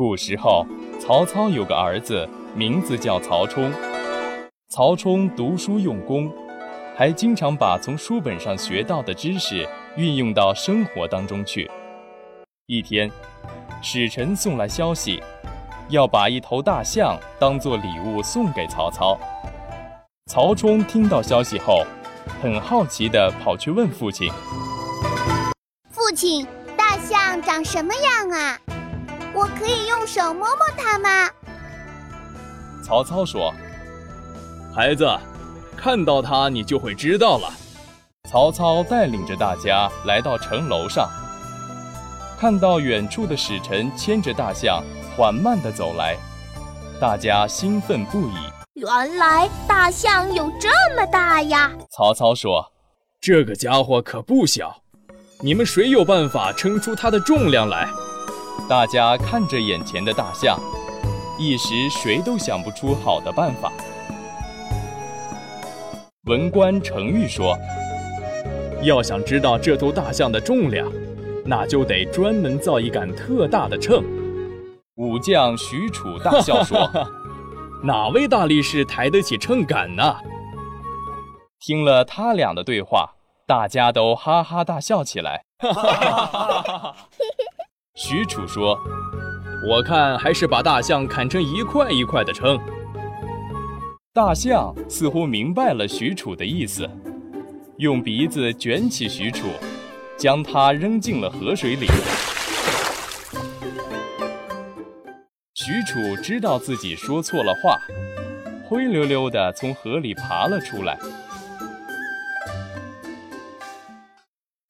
古时候，曹操有个儿子，名字叫曹冲。曹冲读书用功，还经常把从书本上学到的知识运用到生活当中去。一天，使臣送来消息，要把一头大象当做礼物送给曹操。曹冲听到消息后，很好奇地跑去问父亲：“父亲，大象长什么样啊？我可以用手摸摸它吗？”曹操说：“孩子，看到它你就会知道了。”曹操带领着大家来到城楼上，看到远处的使臣牵着大象缓慢地走来，大家兴奋不已。原来大象有这么大呀！曹操说：“这个家伙可不小，你们谁有办法称出它的重量来？”大家看着眼前的大象，一时谁都想不出好的办法。文官程昱说：“要想知道这头大象的重量，那就得专门造一杆特大的秤。”武将许褚大笑说。哪位大力士抬得起秤杆呢？听了他俩的对话，大家都哈哈大笑起来。许褚说：“我看还是把大象砍成一块一块的称。”大象似乎明白了许褚的意思，用鼻子卷起许褚，将他扔进了河水里。许褚知道自己说错了话，灰溜溜地从河里爬了出来。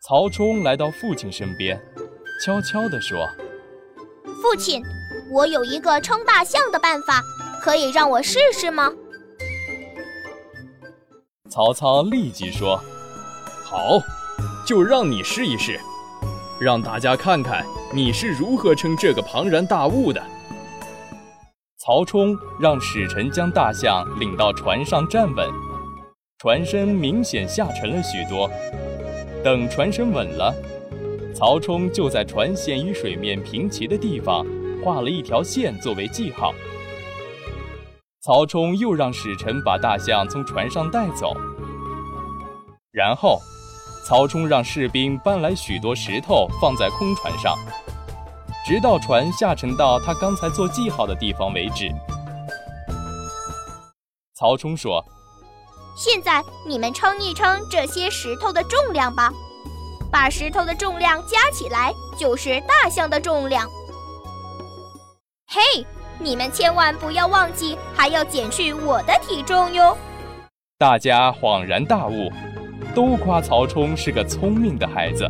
曹冲来到父亲身边，悄悄地说：“父亲，我有一个称大象的办法，可以让我试试吗？”曹操立即说：“好，就让你试一试，让大家看看你是如何称这个庞然大物的。”曹冲让使臣将大象领到船上站稳，船身明显下沉了许多。等船身稳了，曹冲就在船舷与水面平齐的地方画了一条线作为记号。曹冲又让使臣把大象从船上带走，然后，曹冲让士兵搬来许多石头放在空船上。直到船下沉到他刚才做记号的地方为止。曹冲说：“现在你们称一称这些石头的重量吧，把石头的重量加起来就是大象的重量。嘿，你们千万不要忘记还要减去我的体重哟。”大家恍然大悟，都夸曹冲是个聪明的孩子。